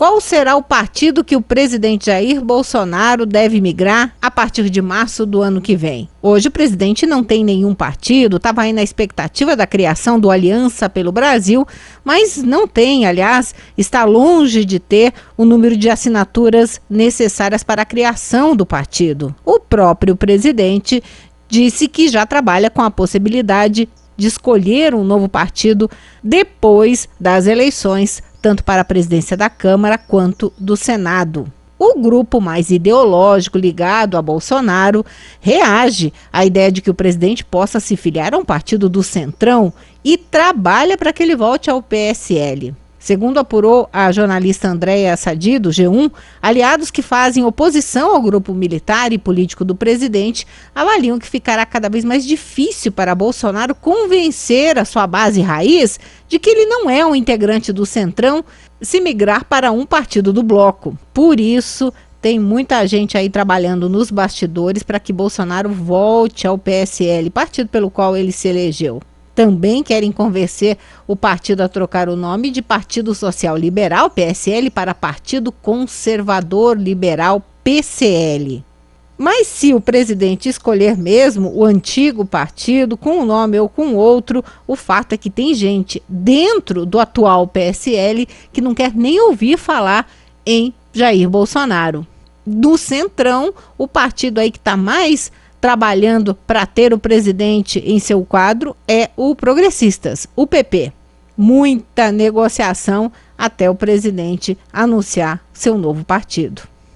Qual será o partido que o presidente Jair Bolsonaro deve migrar a partir de março do ano que vem? Hoje o presidente não tem nenhum partido, estava aí na expectativa da criação do Aliança pelo Brasil, mas não tem, aliás, está longe de ter o número de assinaturas necessárias para a criação do partido. O próprio presidente disse que já trabalha com a possibilidade de escolher um novo partido depois das eleições tanto para a presidência da Câmara quanto do Senado. O grupo mais ideológico ligado a Bolsonaro reage à ideia de que o presidente possa se filiar a um partido do Centrão e trabalha para que ele volte ao PSL. Segundo apurou a jornalista Andréa Sadi, do G1, aliados que fazem oposição ao grupo militar e político do presidente avaliam que ficará cada vez mais difícil para Bolsonaro convencer a sua base raiz de que ele não é um integrante do Centrão se migrar para um partido do bloco. Por isso, tem muita gente aí trabalhando nos bastidores para que Bolsonaro volte ao PSL, partido pelo qual ele se elegeu também querem convencer o partido a trocar o nome de Partido Social Liberal, PSL, para Partido Conservador Liberal, PCL. Mas se o presidente escolher mesmo o antigo partido, com um nome ou com outro, o fato é que tem gente dentro do atual PSL que não quer nem ouvir falar em Jair Bolsonaro. Do Centrão, o partido aí que está mais trabalhando para ter o presidente em seu quadro é o Progressistas, o PP. Muita negociação até o presidente anunciar seu novo partido.